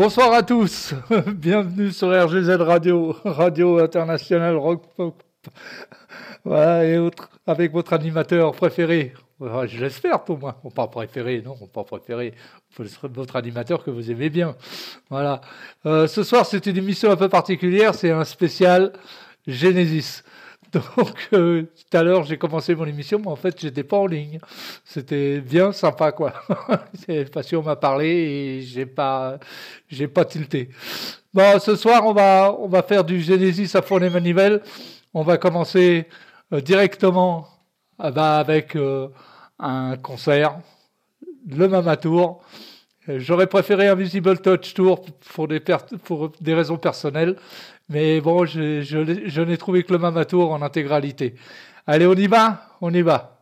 Bonsoir à tous, bienvenue sur RGZ Radio, Radio International Rock Pop. Voilà, et avec votre animateur préféré, je l'espère pour moi, pas préféré, non, pas préféré, votre animateur que vous aimez bien. Voilà. Euh, ce soir, c'est une émission un peu particulière, c'est un spécial Genesis. Donc, euh, tout à l'heure, j'ai commencé mon émission, mais en fait, j'étais pas en ligne. C'était bien sympa, quoi. Qu'on m'a parlé et j'ai pas, j'ai pas tilté. Bon, ce soir, on va, on va faire du Genesis à fond les manivelles. On va commencer euh, directement euh, bah, avec un concert, le Mama Tour. J'aurais préféré un Visible Touch Tour pour des, pour des raisons personnelles, mais bon, je, je, je n'ai trouvé que le Mama Tour en intégralité. Allez, on y va? On y va.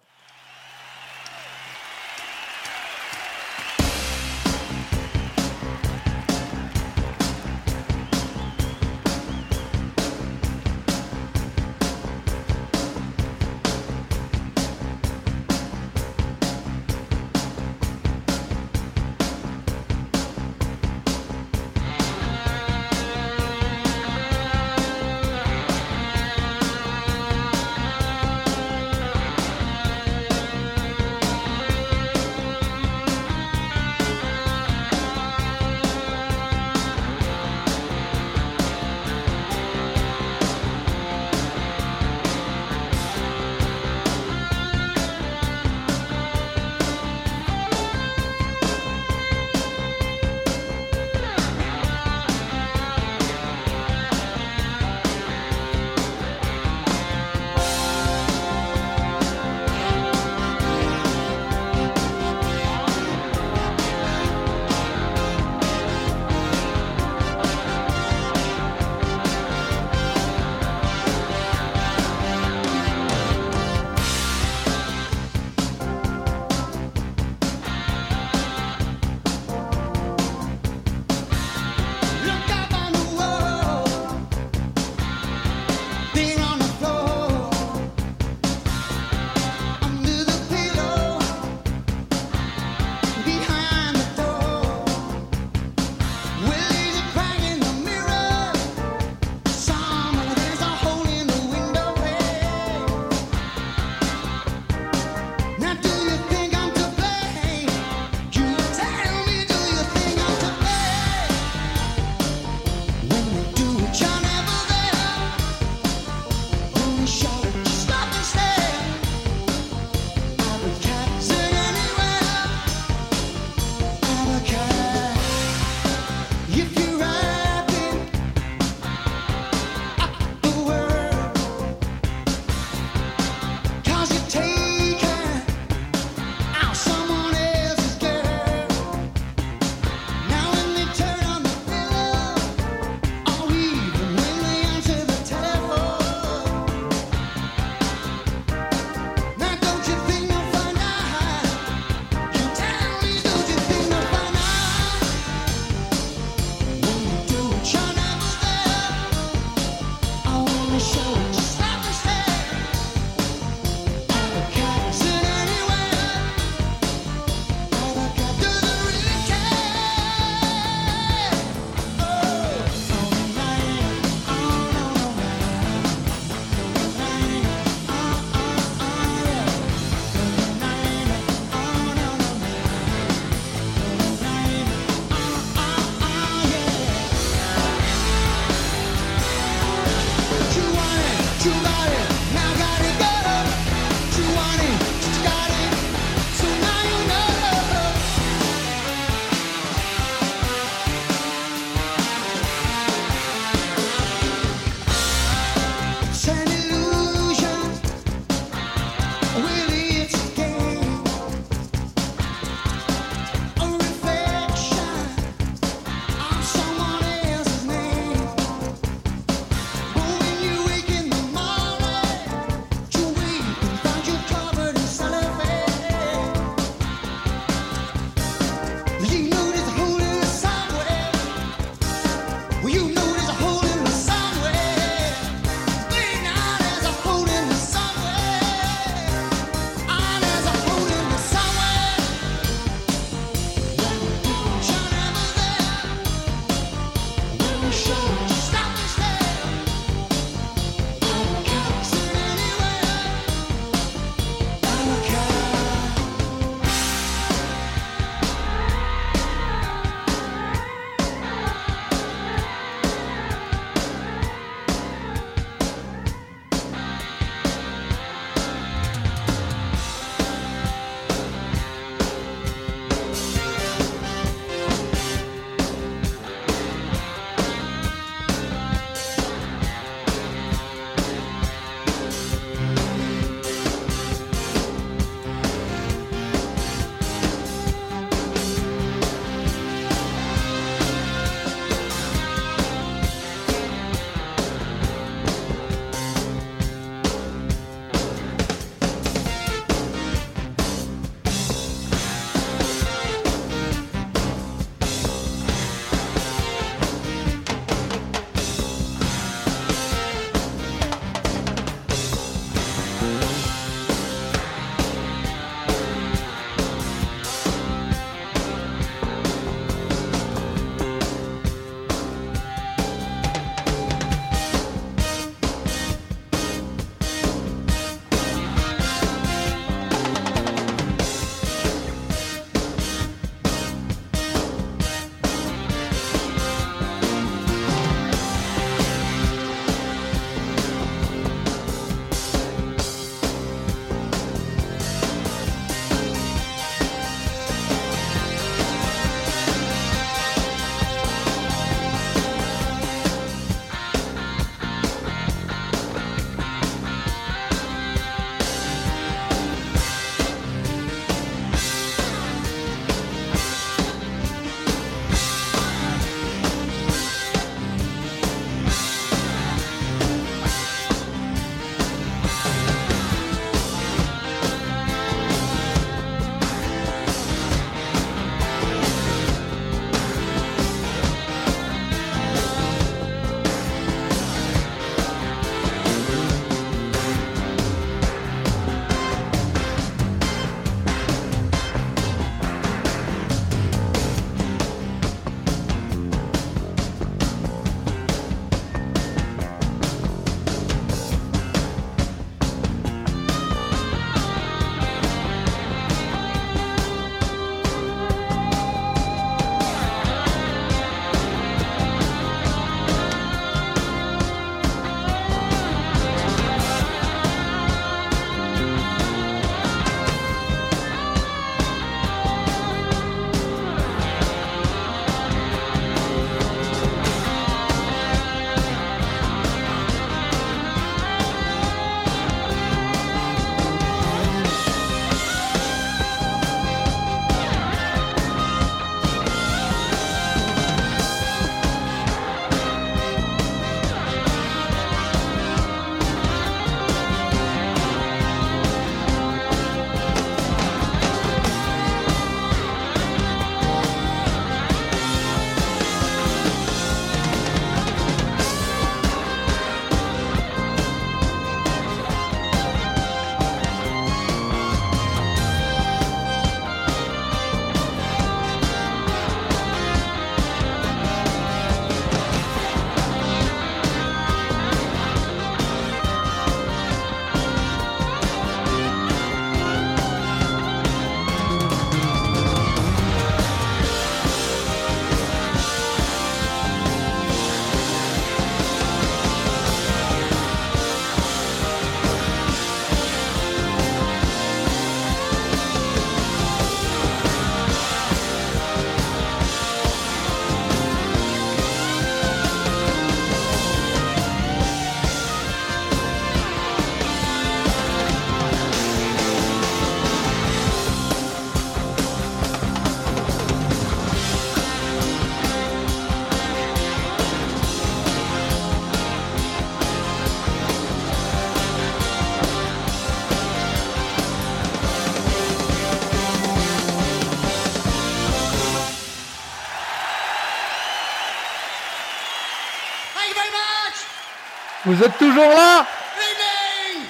Vous êtes toujours là Good evening!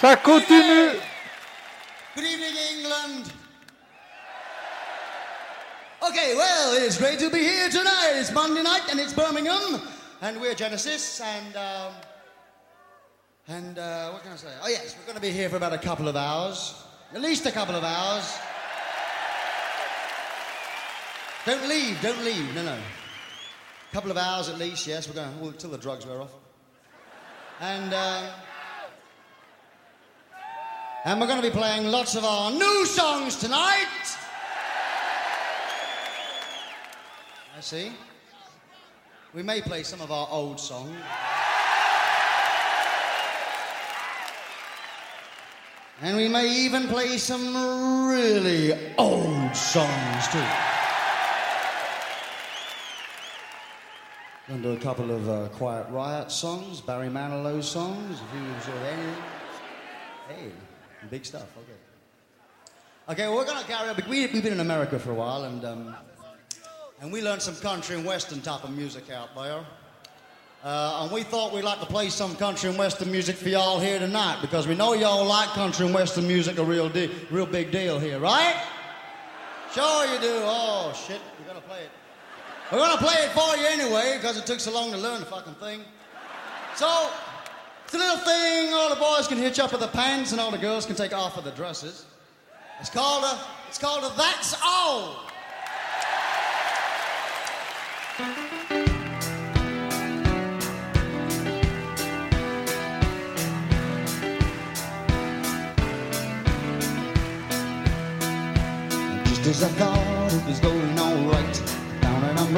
Ça continue Good evening, England. Okay, well, it's great to be here tonight. It's Monday night and it's Birmingham, and we're Genesis, and um, and uh, what can I say? Oh yes, we're going to be here for about a couple of hours, at least a couple of hours. Don't leave, don't leave, no, no. A couple of hours at least, yes. We're going well, until the drugs wear off, and. Uh, and we're going to be playing lots of our new songs tonight. I see. We may play some of our old songs. And we may even play some really old songs too. Gonna do a couple of uh, Quiet Riot songs, Barry Manilow songs, if you anything. Hey. Big stuff. Okay. Okay, well, we're gonna carry on. We, we've been in America for a while, and um, and we learned some country and western type of music out there. Uh, and we thought we'd like to play some country and western music for y'all here tonight because we know y'all like country and western music a real de- real big deal here, right? Sure you do. Oh shit, we're gonna play it. We're gonna play it for you anyway because it took so long to learn the fucking thing. So it's a little thing all the boys can hitch up with the pants and all the girls can take off with the dresses. It's called a, it's called a That's All. Just as I thought it was going that I'm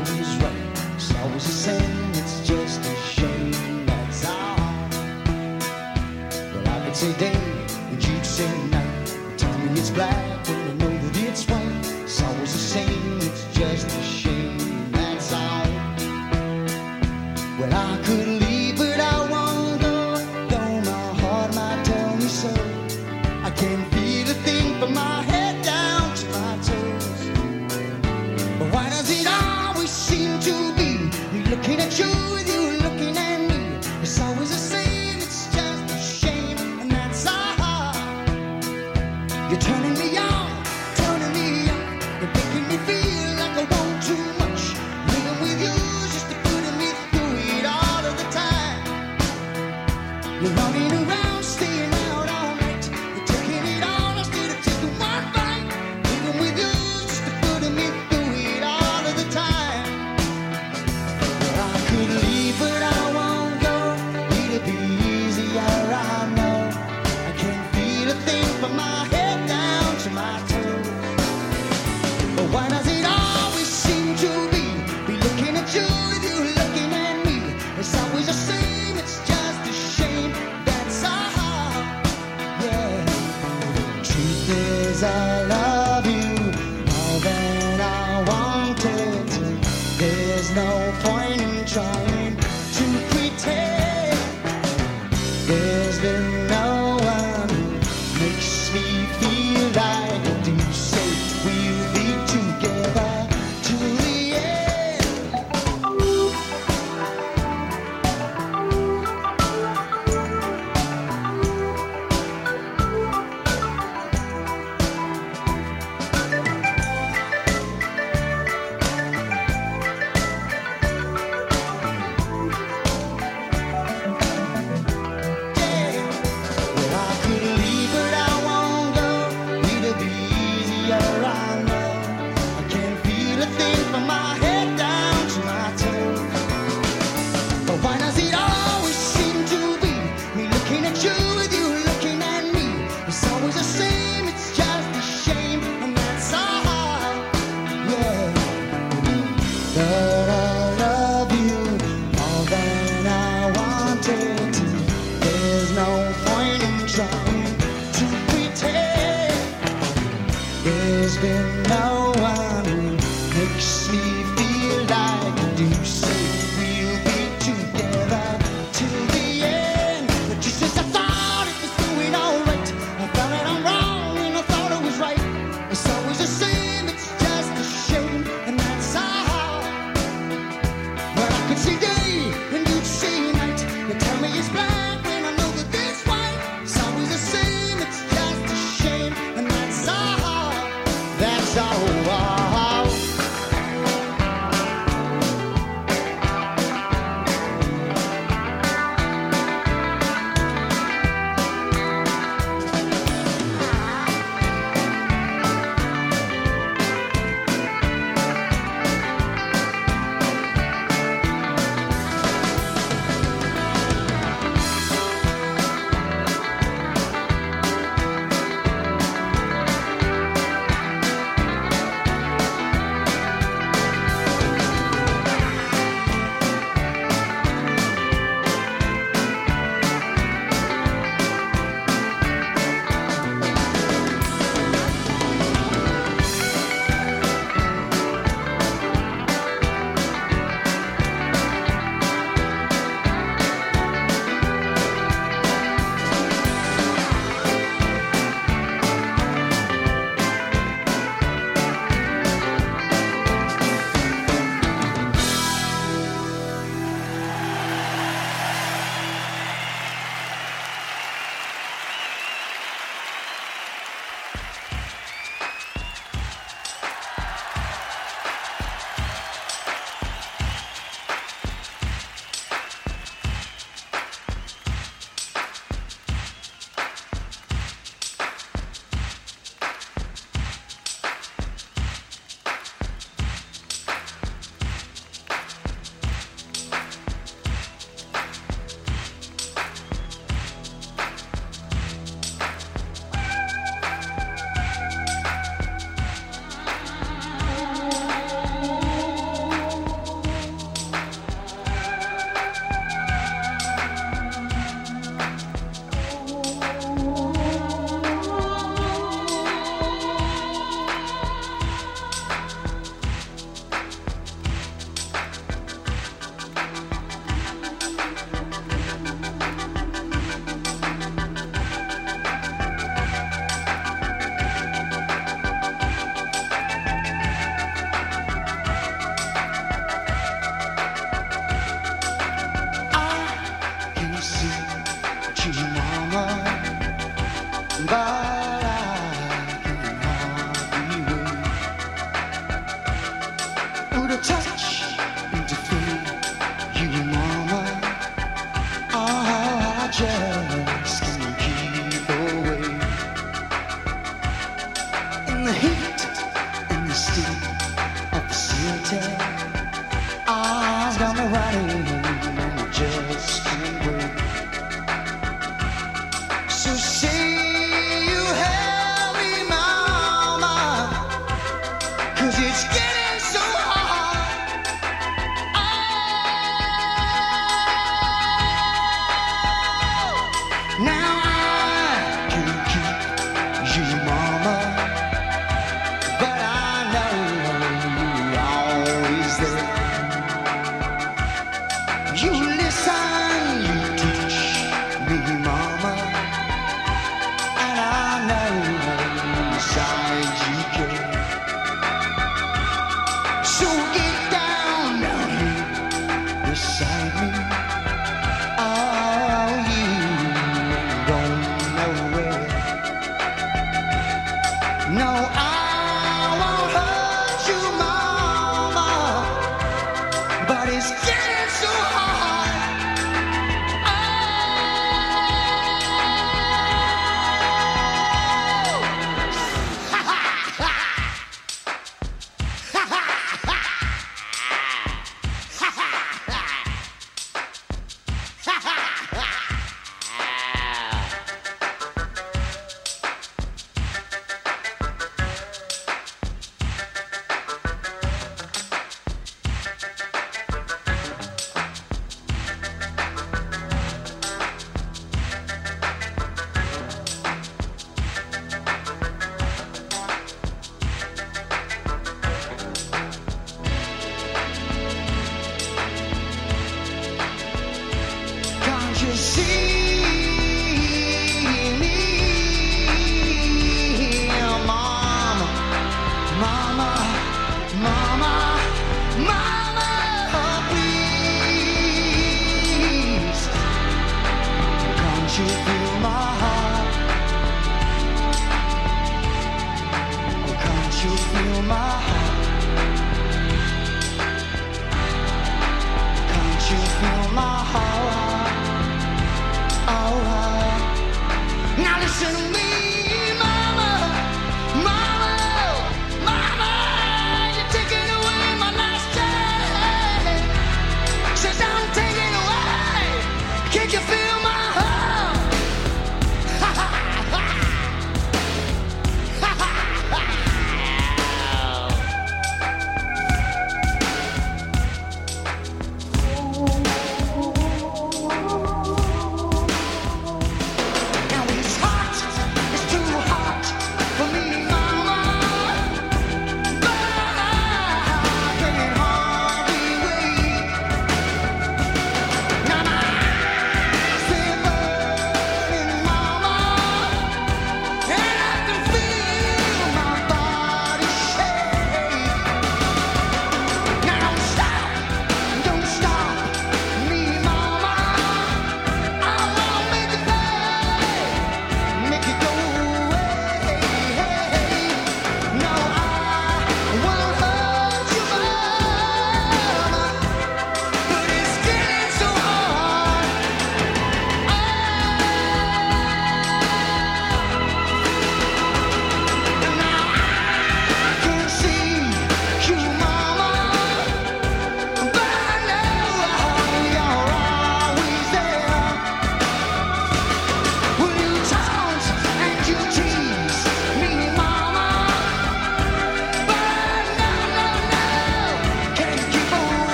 was right. It's always the same, it's just a shame, that's all. Well, I could say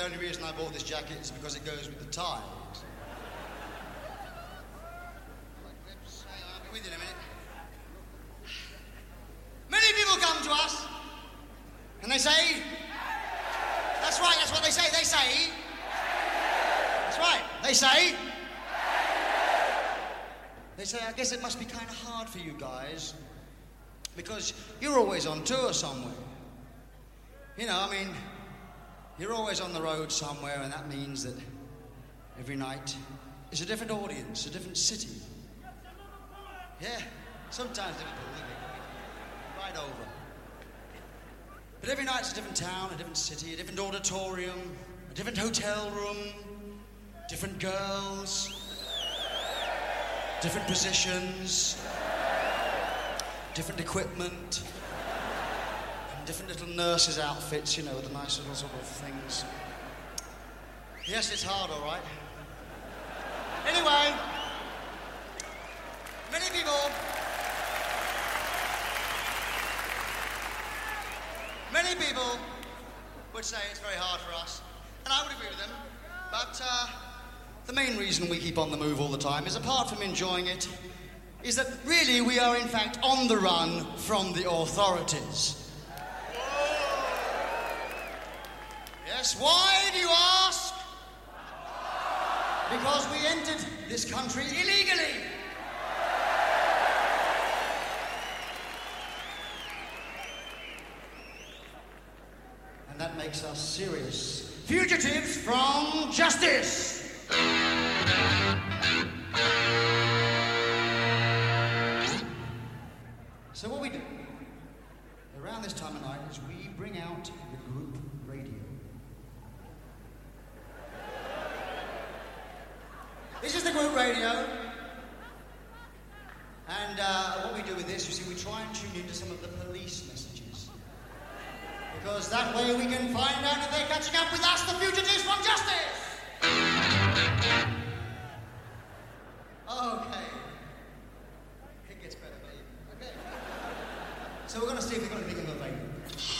the only reason I bought this jacket is because it goes with the tie. Many people come to us and they say, That's right, that's what they say. They say, That's right, they say, They say, I guess it must be kind of hard for you guys because you're always on tour somewhere. You know, I mean, you're always on the road somewhere, and that means that every night is a different audience, a different city. Yeah, sometimes Liverpool, right over. But every night's a different town, a different city, a different auditorium, a different hotel room, different girls, different positions, different equipment, different little nurses' outfits, you know, the nice little sort of things. Yes, it's hard, all right. Anyway, many people. Many people would say it's very hard for us, and I would agree with them. But uh, the main reason we keep on the move all the time is, apart from enjoying it, is that really we are in fact on the run from the authorities. Yes, why do you ask? Because we entered this country illegally. And that makes us serious fugitives from justice. So what we do around this time of night is we bring out the group radio. This is the group radio. And uh, what we do with this, you see, we try and tune into some of the police messages. Because that way we can find out if they're catching up with us, the fugitives from justice. Okay. It gets better, babe. Okay. So we're going to see if got anything in the vein. before.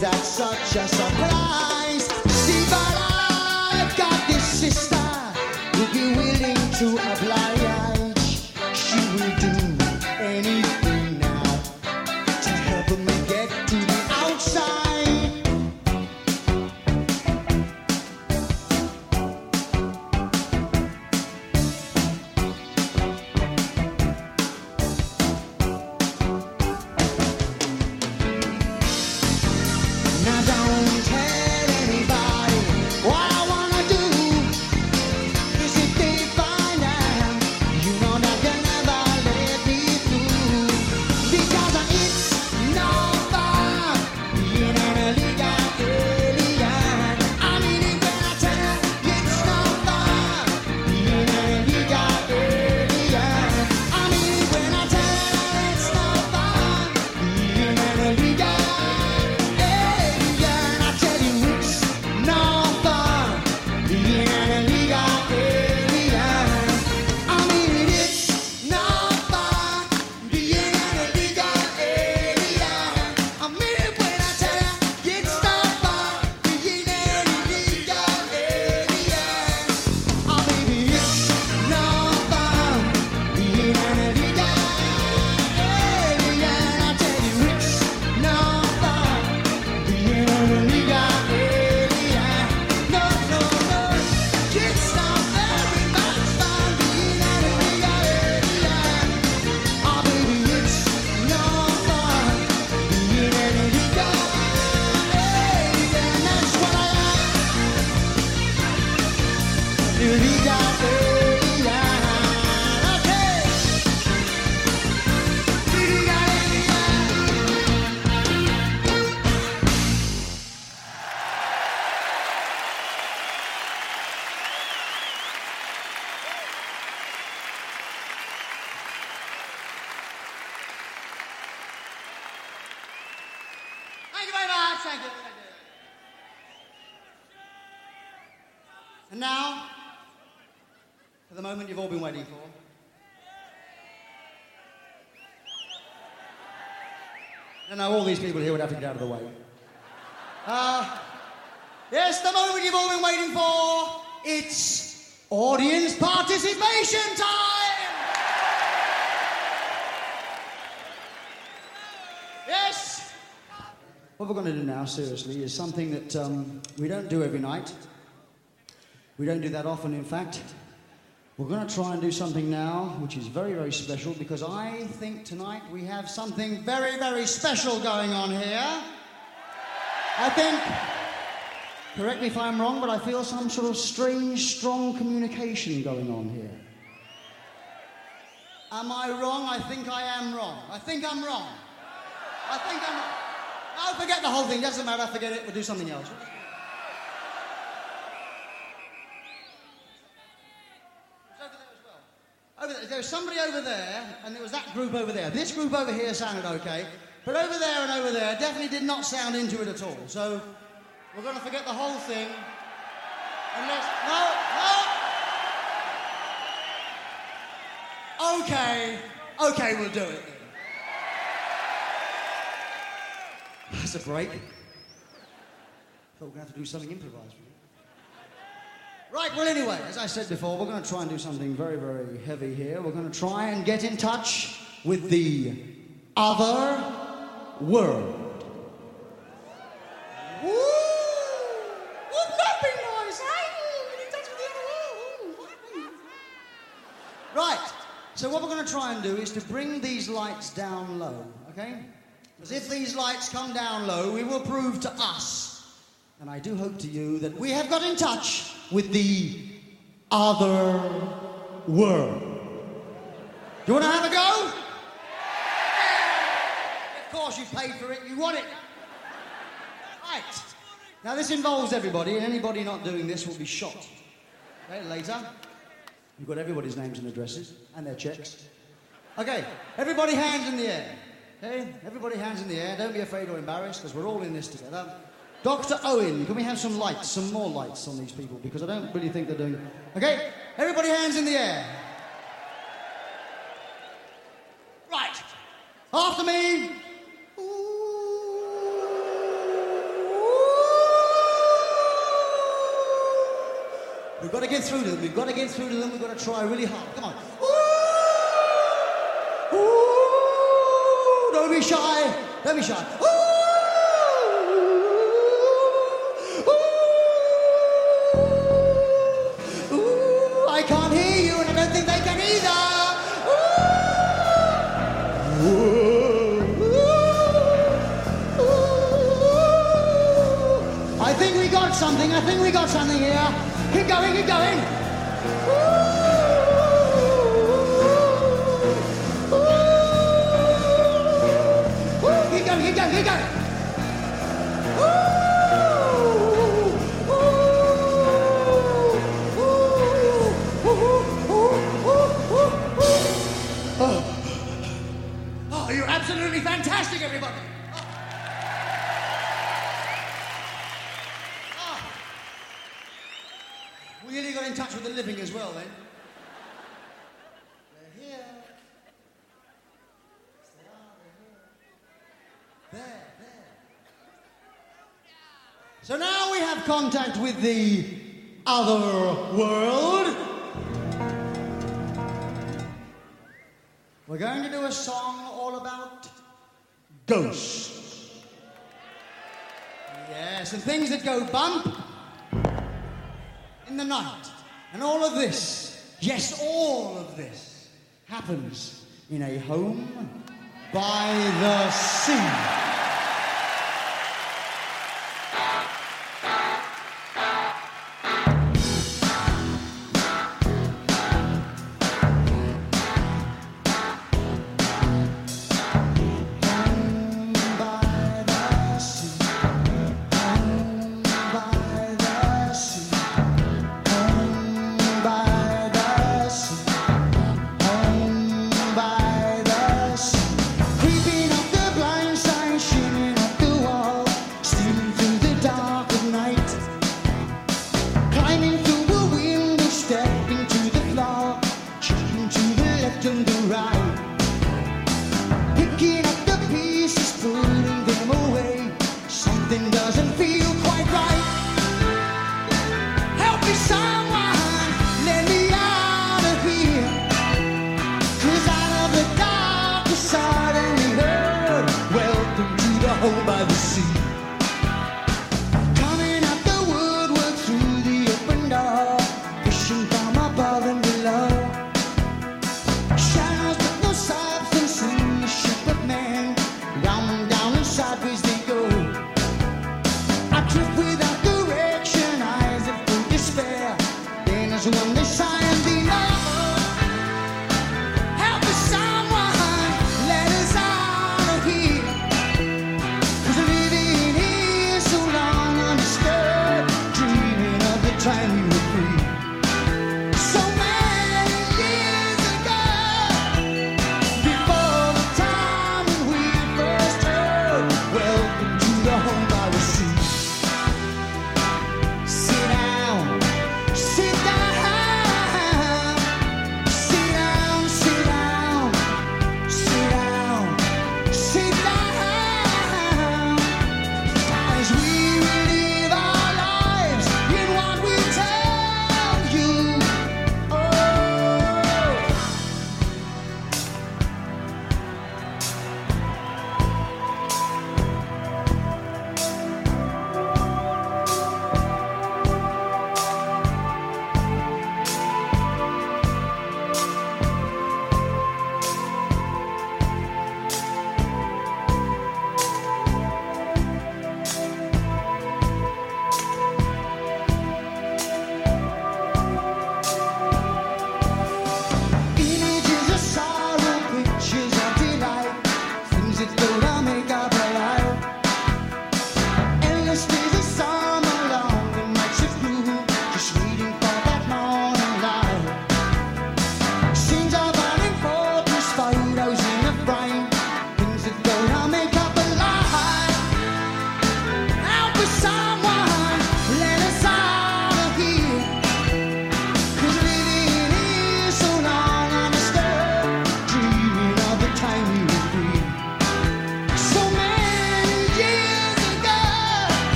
That such a surprise? People here would have to get out of the way. Uh, yes, the moment you've all been waiting for. It's audience participation time. Yes. What we're going to do now, seriously, is something that um, we don't do every night. We don't do that often, in fact. We're going to try and do something now which is very, very special because I think tonight we have something very, very special going on here. I think, correct me if I'm wrong, but I feel some sort of strange, strong communication going on here. Am I wrong? I think I am wrong. I think I'm wrong. I think I'm wrong. No, forget the whole thing. Doesn't matter. Forget it. We'll do something else. Over there. There was somebody over there, and there was that group over there. This group over here sounded okay, but over there and over there definitely did not sound into it at all. So we're going to forget the whole thing. Unless no, no. Okay, okay, we'll do it. That's a break. Thought we are going to have to do something improvised. Right, well, anyway, as I said before, we're going to try and do something very, very heavy here. We're going to try and get in touch with the other world. Woo! Wouldn't that be nice, eh? Get in touch with the other world. Right, so what we're going to try and do is to bring these lights down low, okay? Because if these lights come down low, we will prove to us, and I do hope to you, that we have got in touch with the other world. Do you want to have a go? Of course, you paid for it, you want it. Right. Now, this involves everybody, and anybody not doing this will be shot. Okay, later. You've got everybody's names and addresses, and their checks. Okay, everybody hands in the air. Okay, everybody hands in the air. Don't be afraid or embarrassed, because we're all in this together. Dr. Owen, can we have some lights, some more lights on these people? Because I don't really think they're doing. Okay, everybody hands in the air. Right, after me. We've got to get through to them. We've got to get through to them. We've got to try really hard. Come on. Ooh. Ooh. Don't be shy. Don't be shy. Ooh. Something. I think we got something here. Keep going, keep going. Oh, you're absolutely fantastic, everybody. Living as well then. They're here. Yes, they are, they're here. There, there. So now we have contact with the other world. We're going to do a song all about ghosts. Yes, and things that go bump in the night. And all of this, yes, all of this, happens in a home by the sea.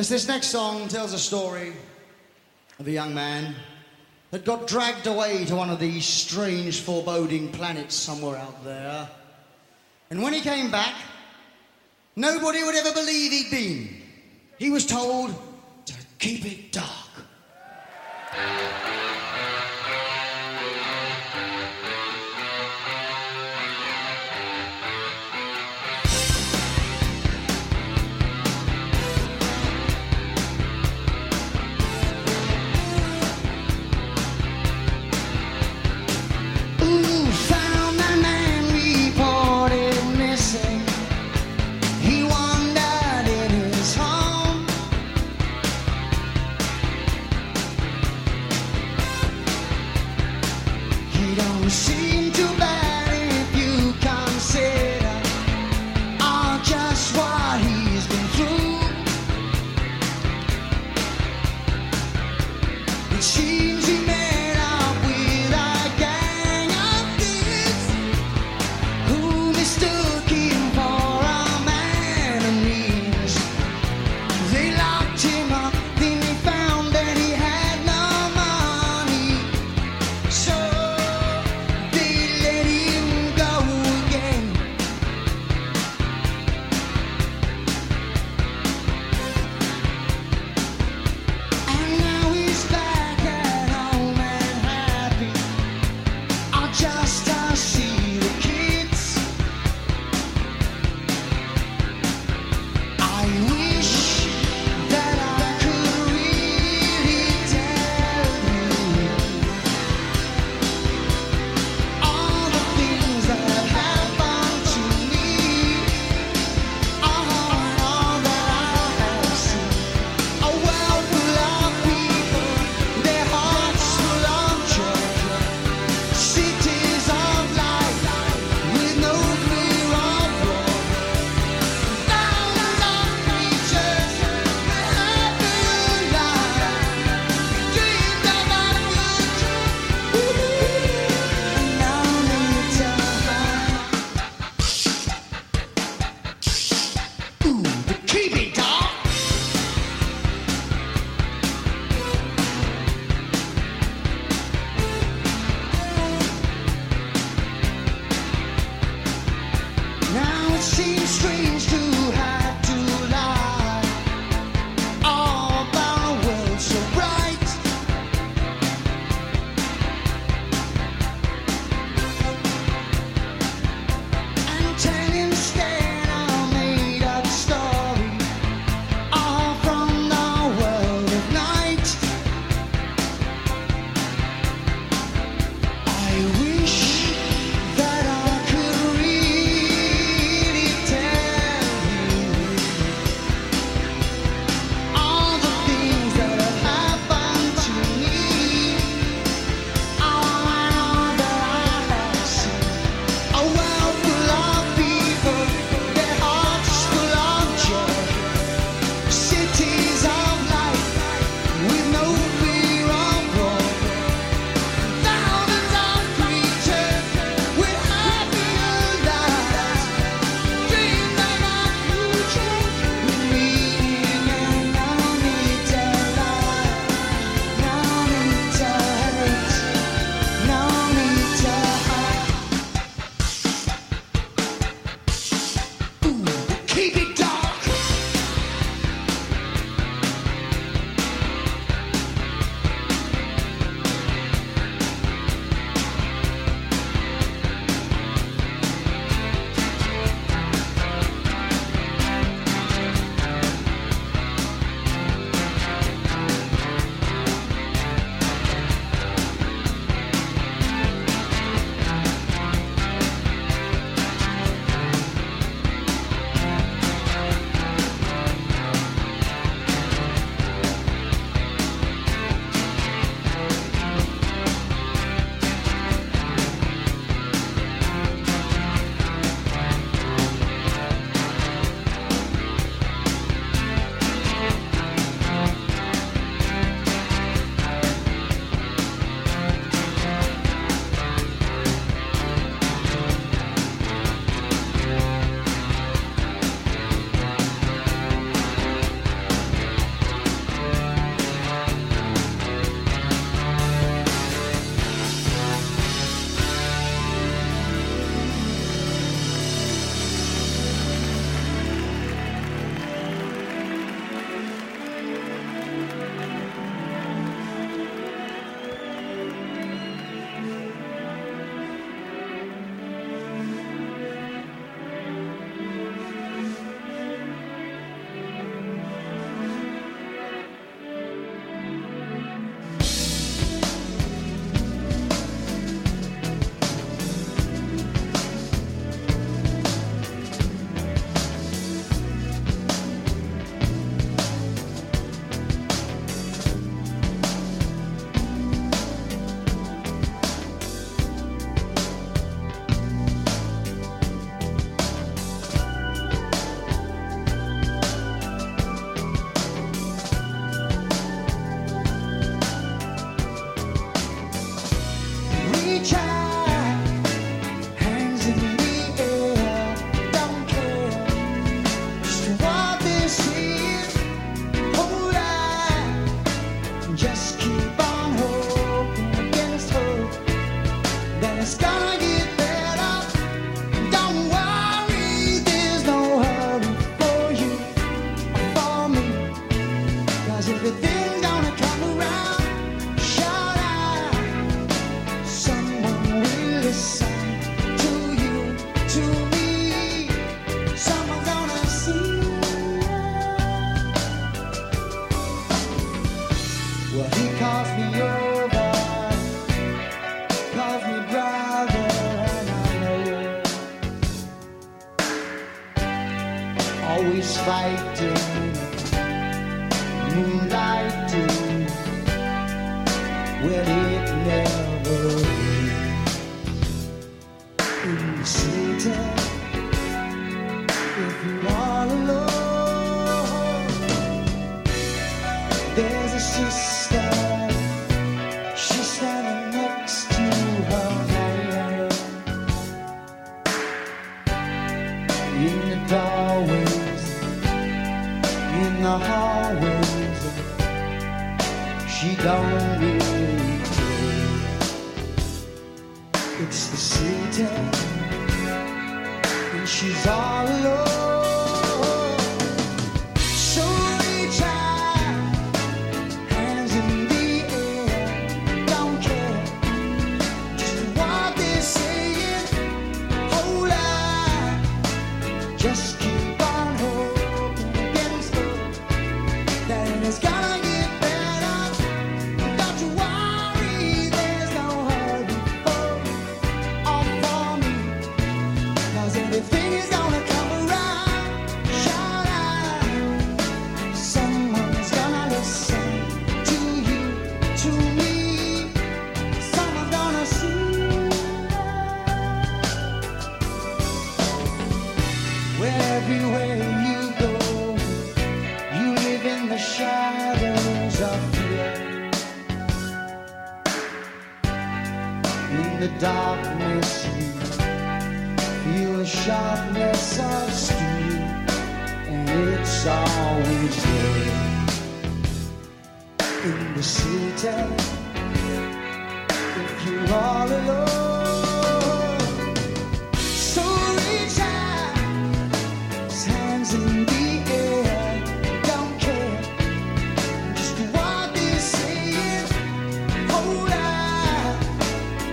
Yes, this next song tells a story of a young man that got dragged away to one of these strange, foreboding planets somewhere out there. And when he came back, nobody would ever believe he'd been. He was told to keep it dark. It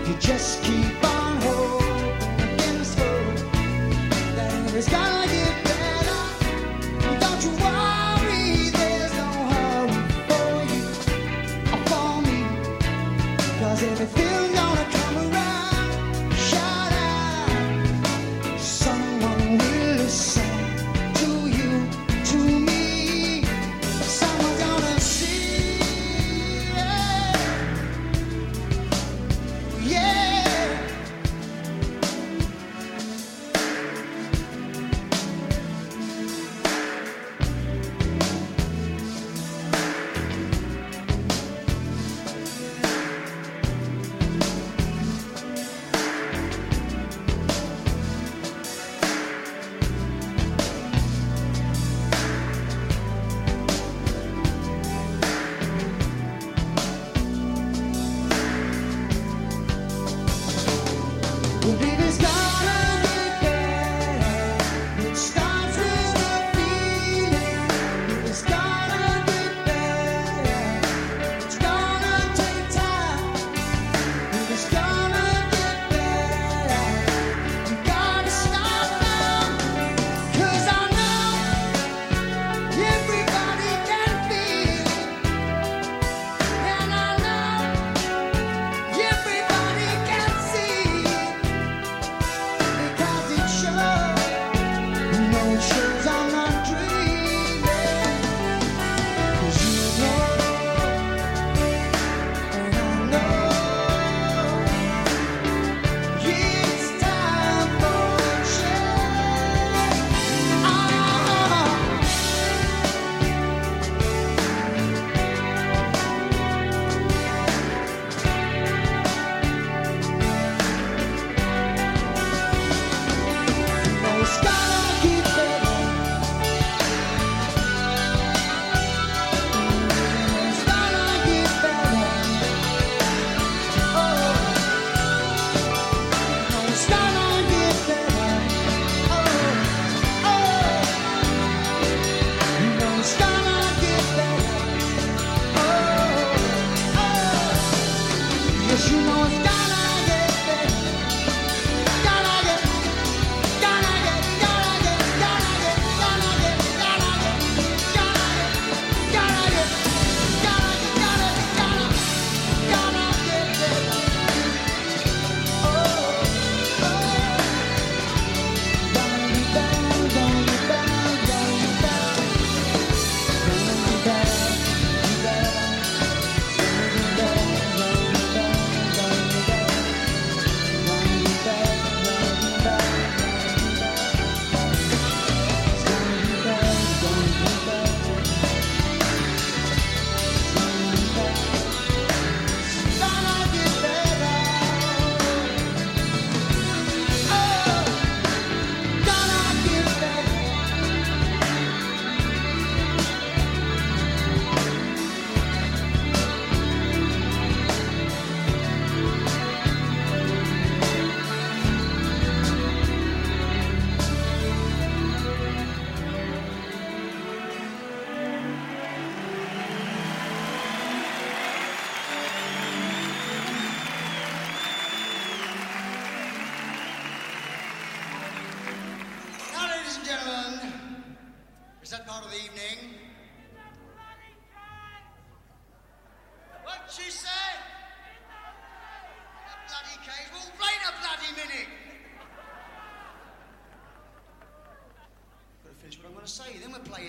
You just keep on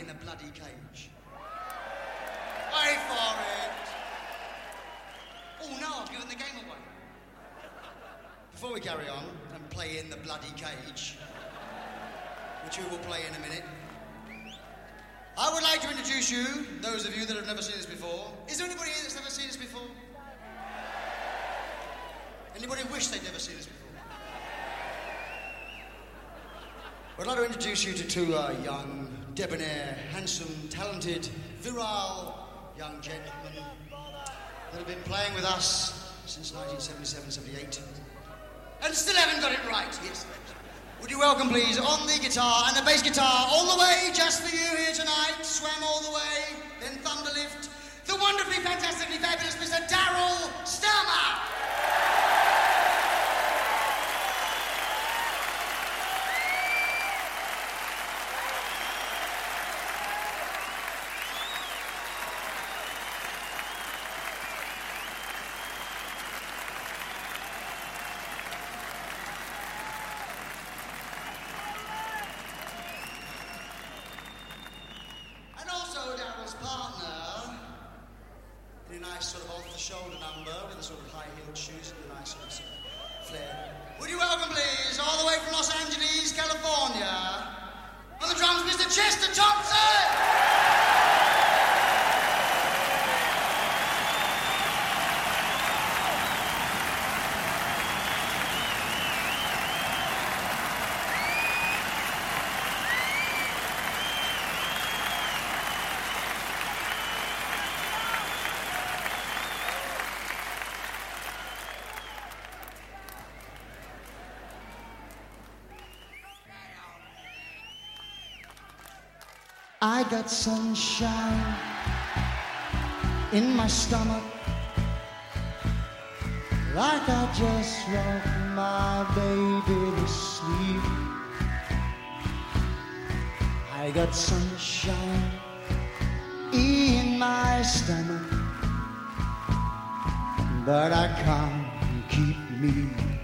the bloody cage. Wait for it. Oh no, I've given the game away. Before we carry on and play in the bloody cage, which we will play in a minute, I would like to introduce you, those of you that have never seen this before. Is there anybody here that's never seen this before? Anybody wish they'd never seen this before? I'd like to introduce you to two uh, young, debonair, handsome, talented, virile young gentlemen that have been playing with us since 1977-78 and still haven't got it right. Yes. Would you welcome, please, on the guitar and the bass guitar, all the way just for you here tonight, swam all the way, then thunderlift, the wonderfully, fantastically fabulous Mr. Daryl Stuermer. And also Daryl's partner, in a nice sort of off-the-shoulder number with a sort of high-heeled shoes and a nice sort of flair. Would you welcome, please, all the way from Los Angeles, California, on the drums, Mr. Chester Thompson! I got sunshine in my stomach, like I just rocked my baby to sleep. I got sunshine in my stomach, but I can't keep me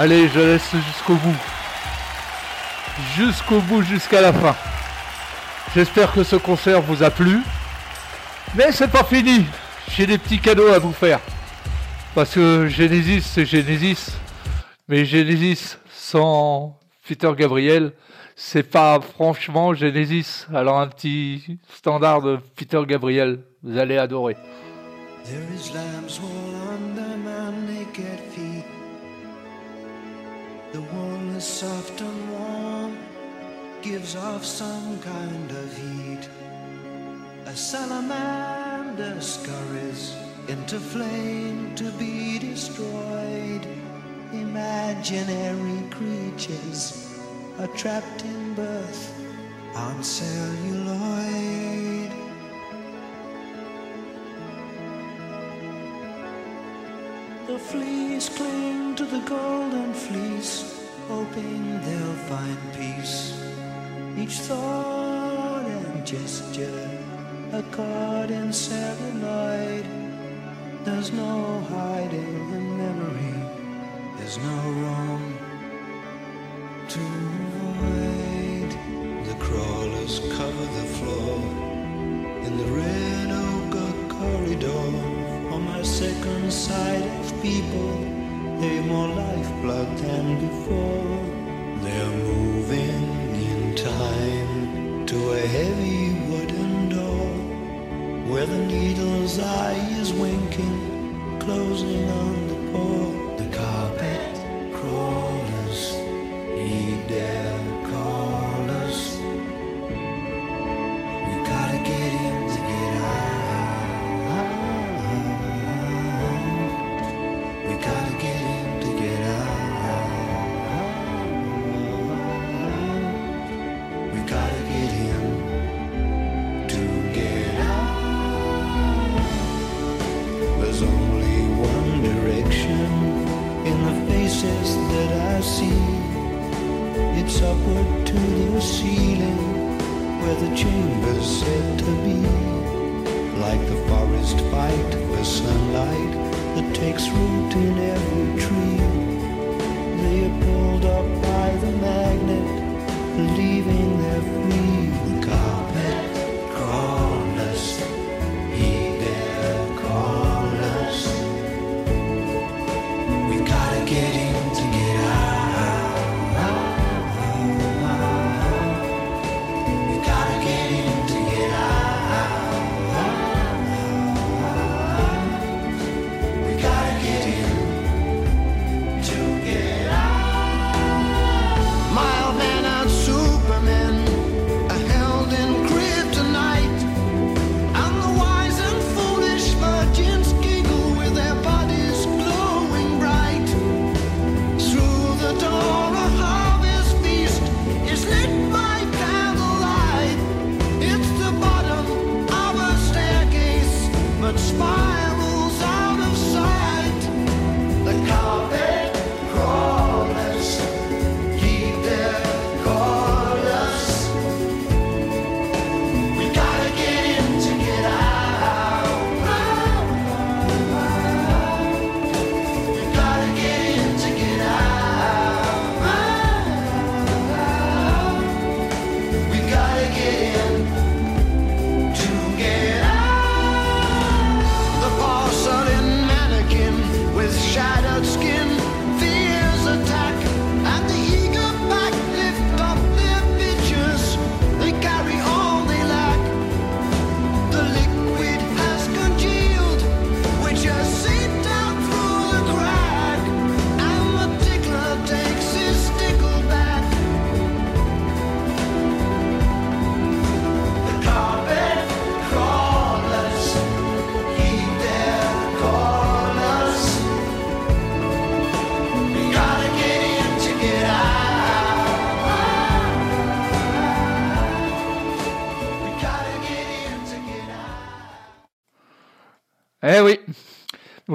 Allez, je laisse jusqu'au bout. Jusqu'au bout, jusqu'à la fin. J'espère que ce concert vous a plu. Mais c'est pas fini. J'ai des petits cadeaux à vous faire. Parce que Genesis, c'est Genesis. Mais Genesis sans Peter Gabriel, c'est pas franchement Genesis. Alors un petit standard de Peter Gabriel, vous allez adorer. The wool is soft and warm, gives off some kind of heat. A salamander scurries into flame to be destroyed. Imaginary creatures are trapped in birth on celluloid. The fleas cling to the golden fleece, hoping they'll find peace. Each thought and gesture, a card in celluloid. There's no hiding in memory, there's no room to avoid. The crawlers cover the floor in the red oak corridor. Second sight of people, they've more lifeblood than before. They're moving in time to a heavy wooden door where the needle's eye is winking, closing on the poor. The carpet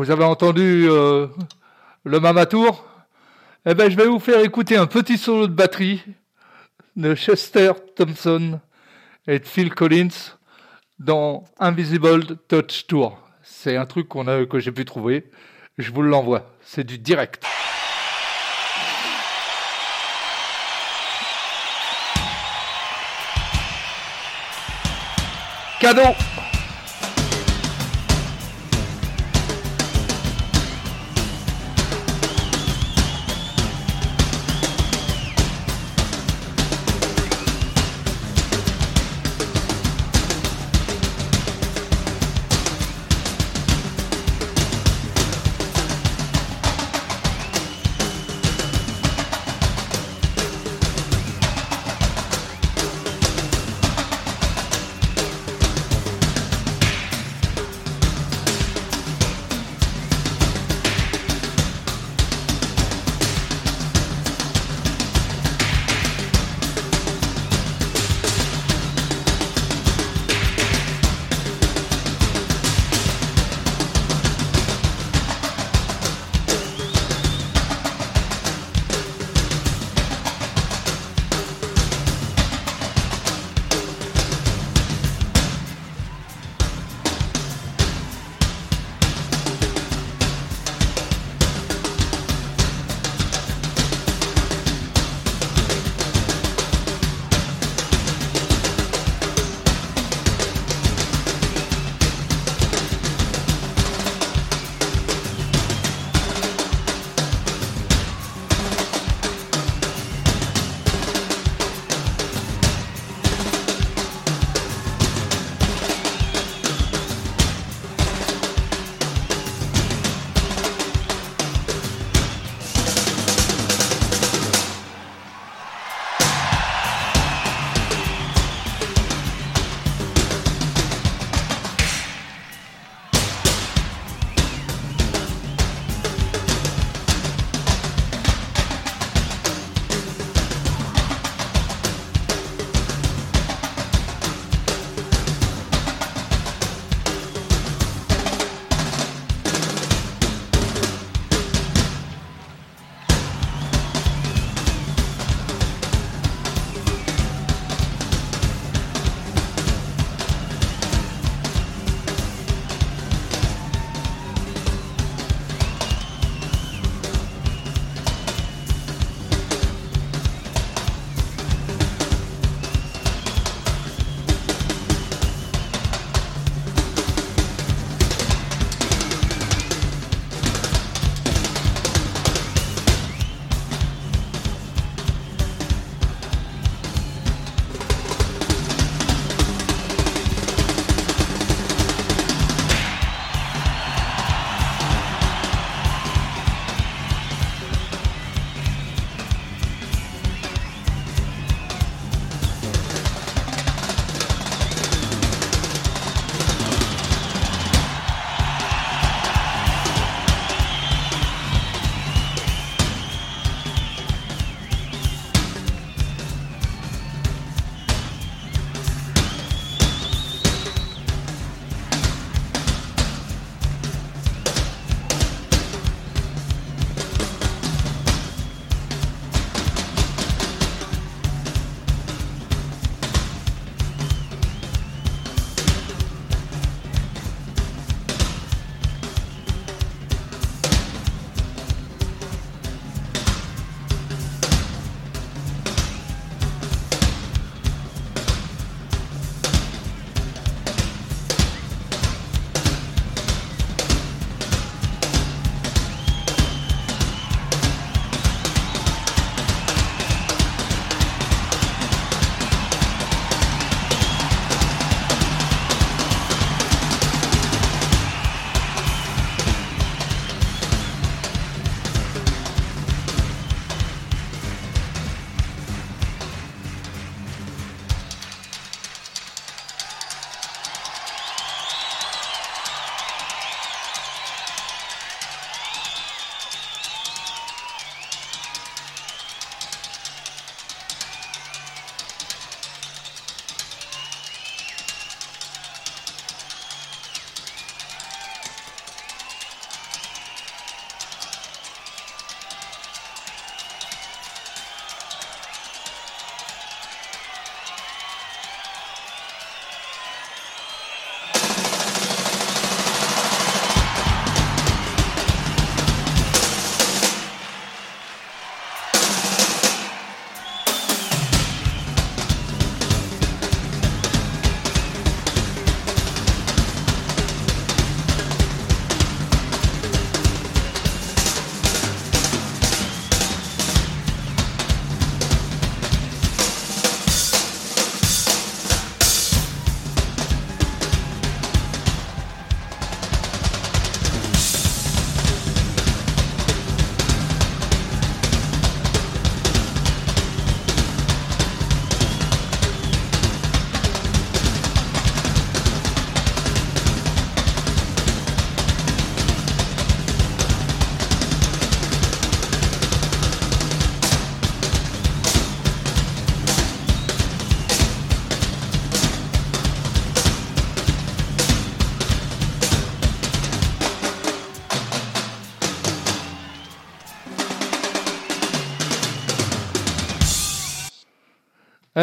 vous avez entendu euh, le Mamatour? Eh ben, je vais vous faire écouter un petit solo de batterie de Chester Thompson et de Phil Collins dans Invisible Touch Tour. C'est un truc qu'on a, que j'ai pu trouver. Je vous l'envoie. C'est du direct. Cadeau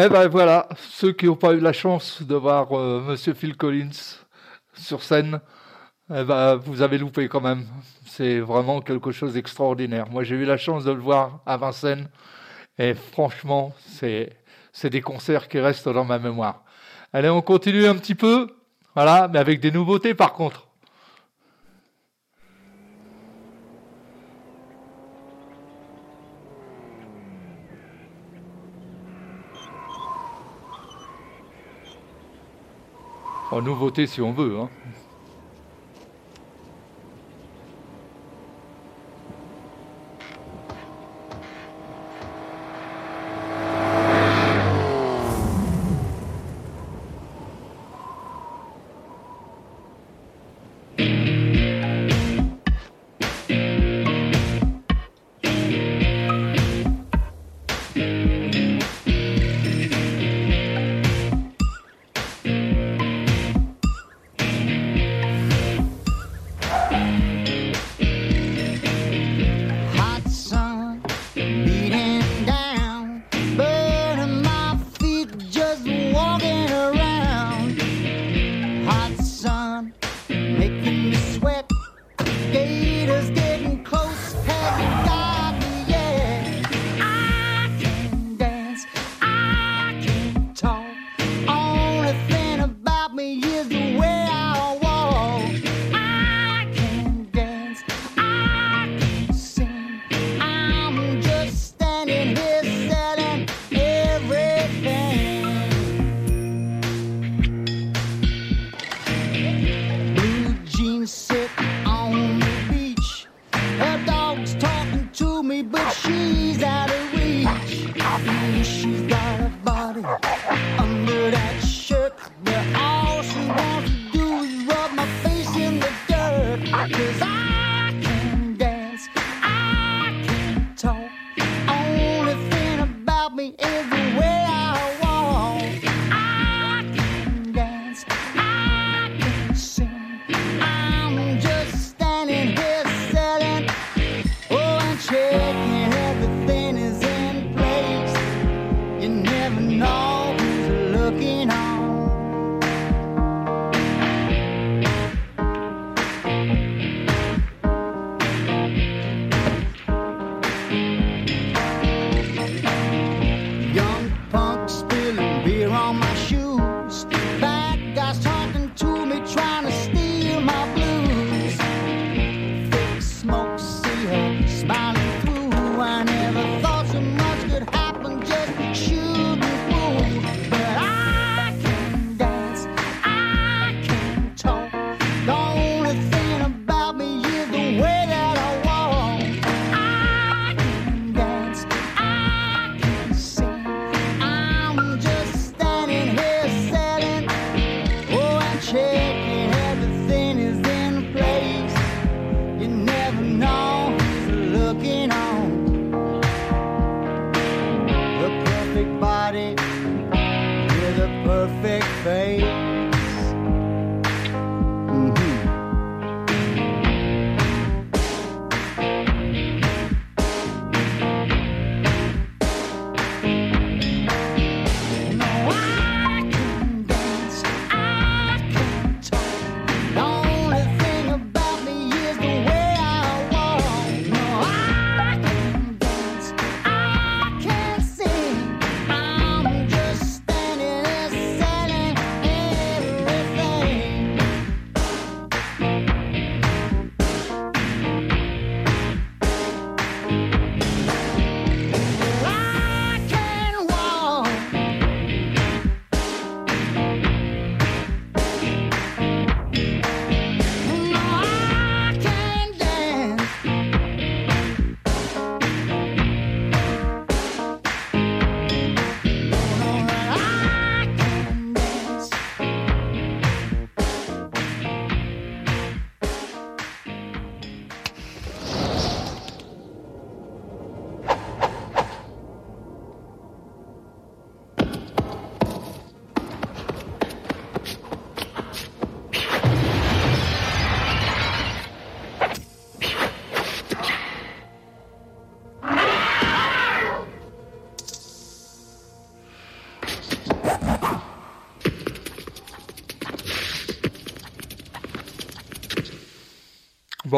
Eh ben voilà, ceux qui n'ont pas eu la chance de voir euh, Monsieur Phil Collins sur scène, eh ben, vous avez loupé quand même. C'est vraiment quelque chose d'extraordinaire. Moi, j'ai eu la chance de le voir à Vincennes, et franchement, c'est c'est des concerts qui restent dans ma mémoire. Allez, on continue un petit peu, voilà, mais avec des nouveautés par contre. en nouveauté si on veut. Hein.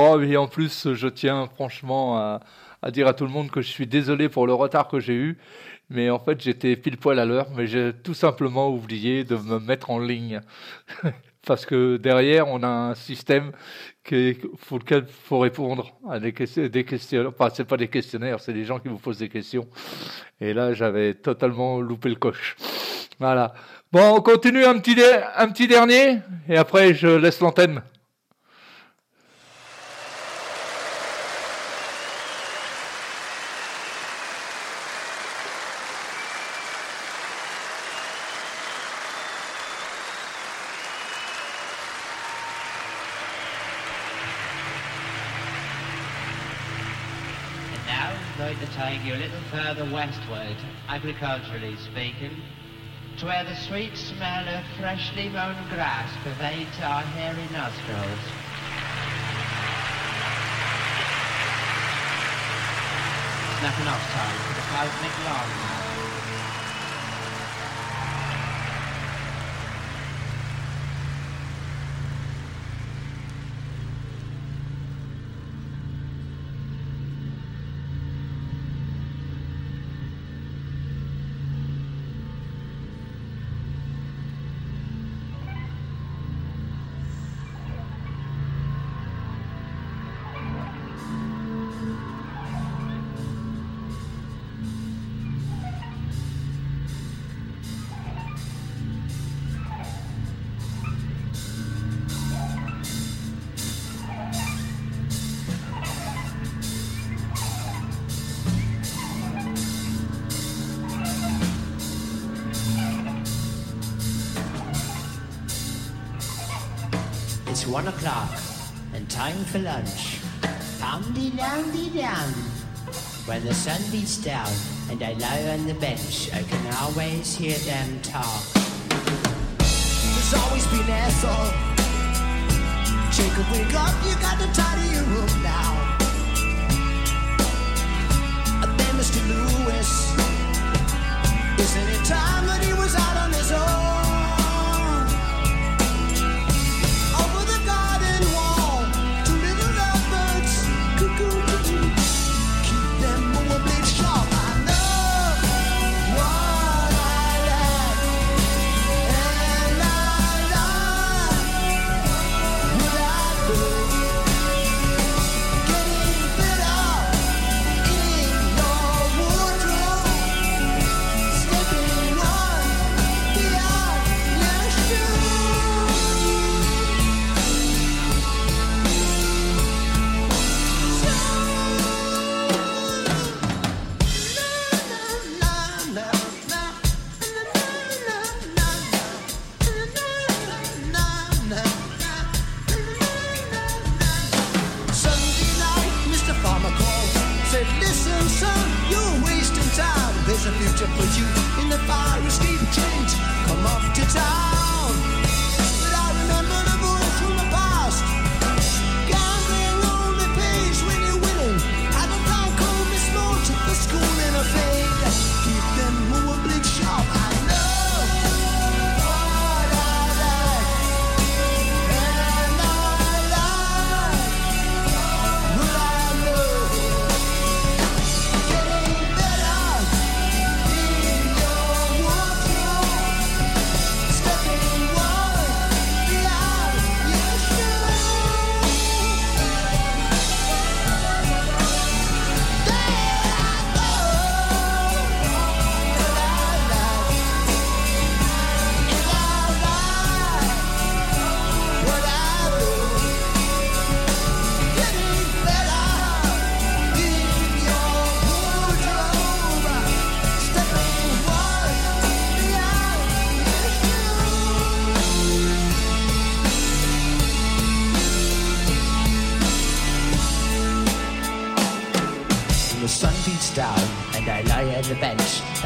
Et en plus, je tiens franchement à, dire à tout le monde que je suis désolé pour le retard que j'ai eu. Mais en fait, j'étais pile poil à l'heure, mais j'ai tout simplement oublié de me mettre en ligne. Parce que derrière, on a un système pour lequel il faut répondre à des, des questions. Enfin, c'est pas des questionnaires, c'est des gens qui vous posent des questions. Et là, j'avais totalement loupé le coche. Voilà. Bon, on continue un petit dernier, et après, je laisse l'antenne. Agriculturally speaking, to where the sweet smell of freshly mown grass pervades our hairy nostrils. Snapping off time for the cosmic lawnmower. One o'clock and time for lunch. Poundy downdy down. When the sun beats down and I lie on the bench, I can always hear them talk. There's always been Ethel. Jacob, wake up, you got to tidy your room now. And then Mr. Lewis, isn't it time that he was out on his own?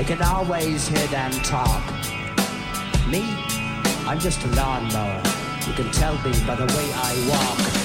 Can always hear them talk. Me, I'm just a lawnmower. You can tell me by the way I walk.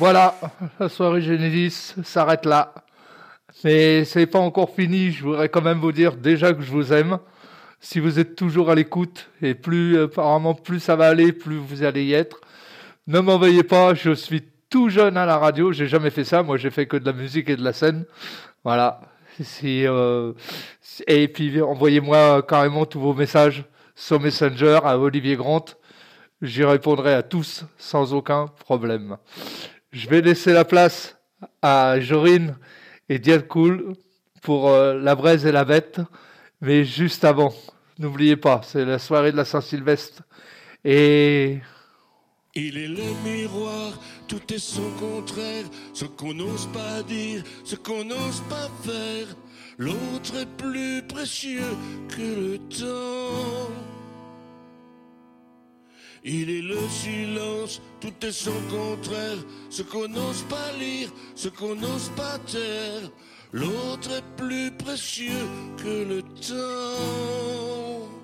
Voilà, la soirée Genesis s'arrête là. Mais c'est pas encore fini. Je voudrais quand même vous dire déjà que je vous aime. Si vous êtes toujours à l'écoute, et plus apparemment plus ça va aller, plus vous allez y être. Ne m'envoyez pas, je suis tout jeune à la radio, j'ai jamais fait ça. Moi, j'ai fait que de la musique et de la scène. Voilà. Euh, et puis envoyez-moi carrément tous vos messages sur Messenger à Olivier Grant. J'y répondrai à tous sans aucun problème. Je vais laisser la place à Jorine et Diane Cool pour euh, la braise et la bête. Mais juste avant, n'oubliez pas, c'est la soirée de la Saint-Sylvestre. Et Il est le miroir, tout est son contraire, ce qu'on n'ose pas dire, ce qu'on n'ose pas faire. L'autre est plus précieux que le temps. Il est le silence, tout est son contraire, ce qu'on n'ose pas lire, ce qu'on n'ose pas taire. L'autre est plus précieux que le temps.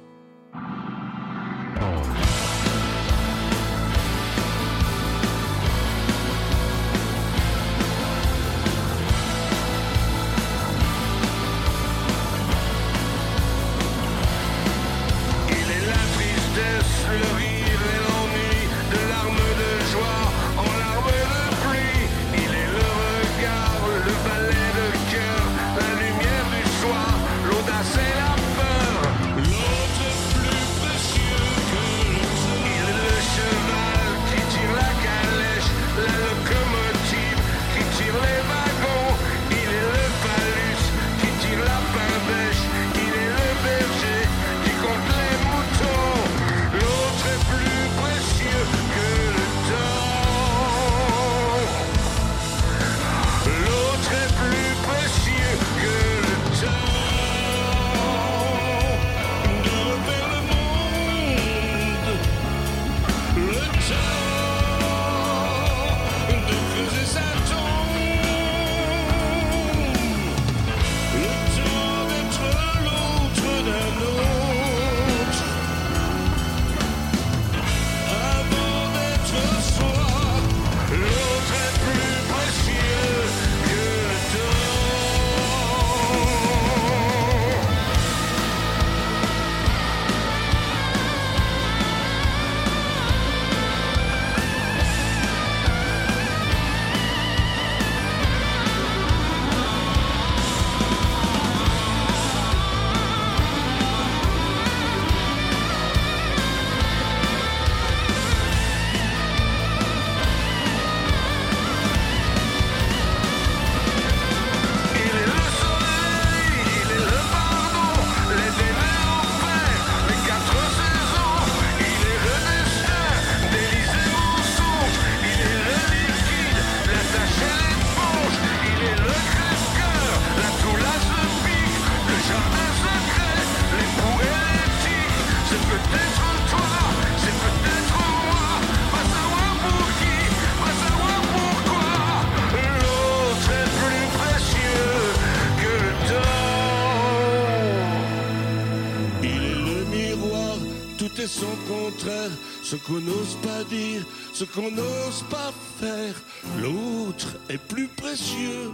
Ce qu'on n'ose pas faire. L'autre est plus précieux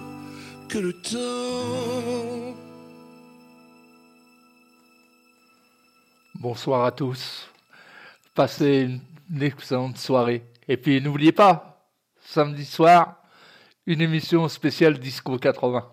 que le temps. bonsoir à tous. Passez une excellente soirée. Et puis n'oubliez pas, samedi soir, une émission spéciale Disco 80.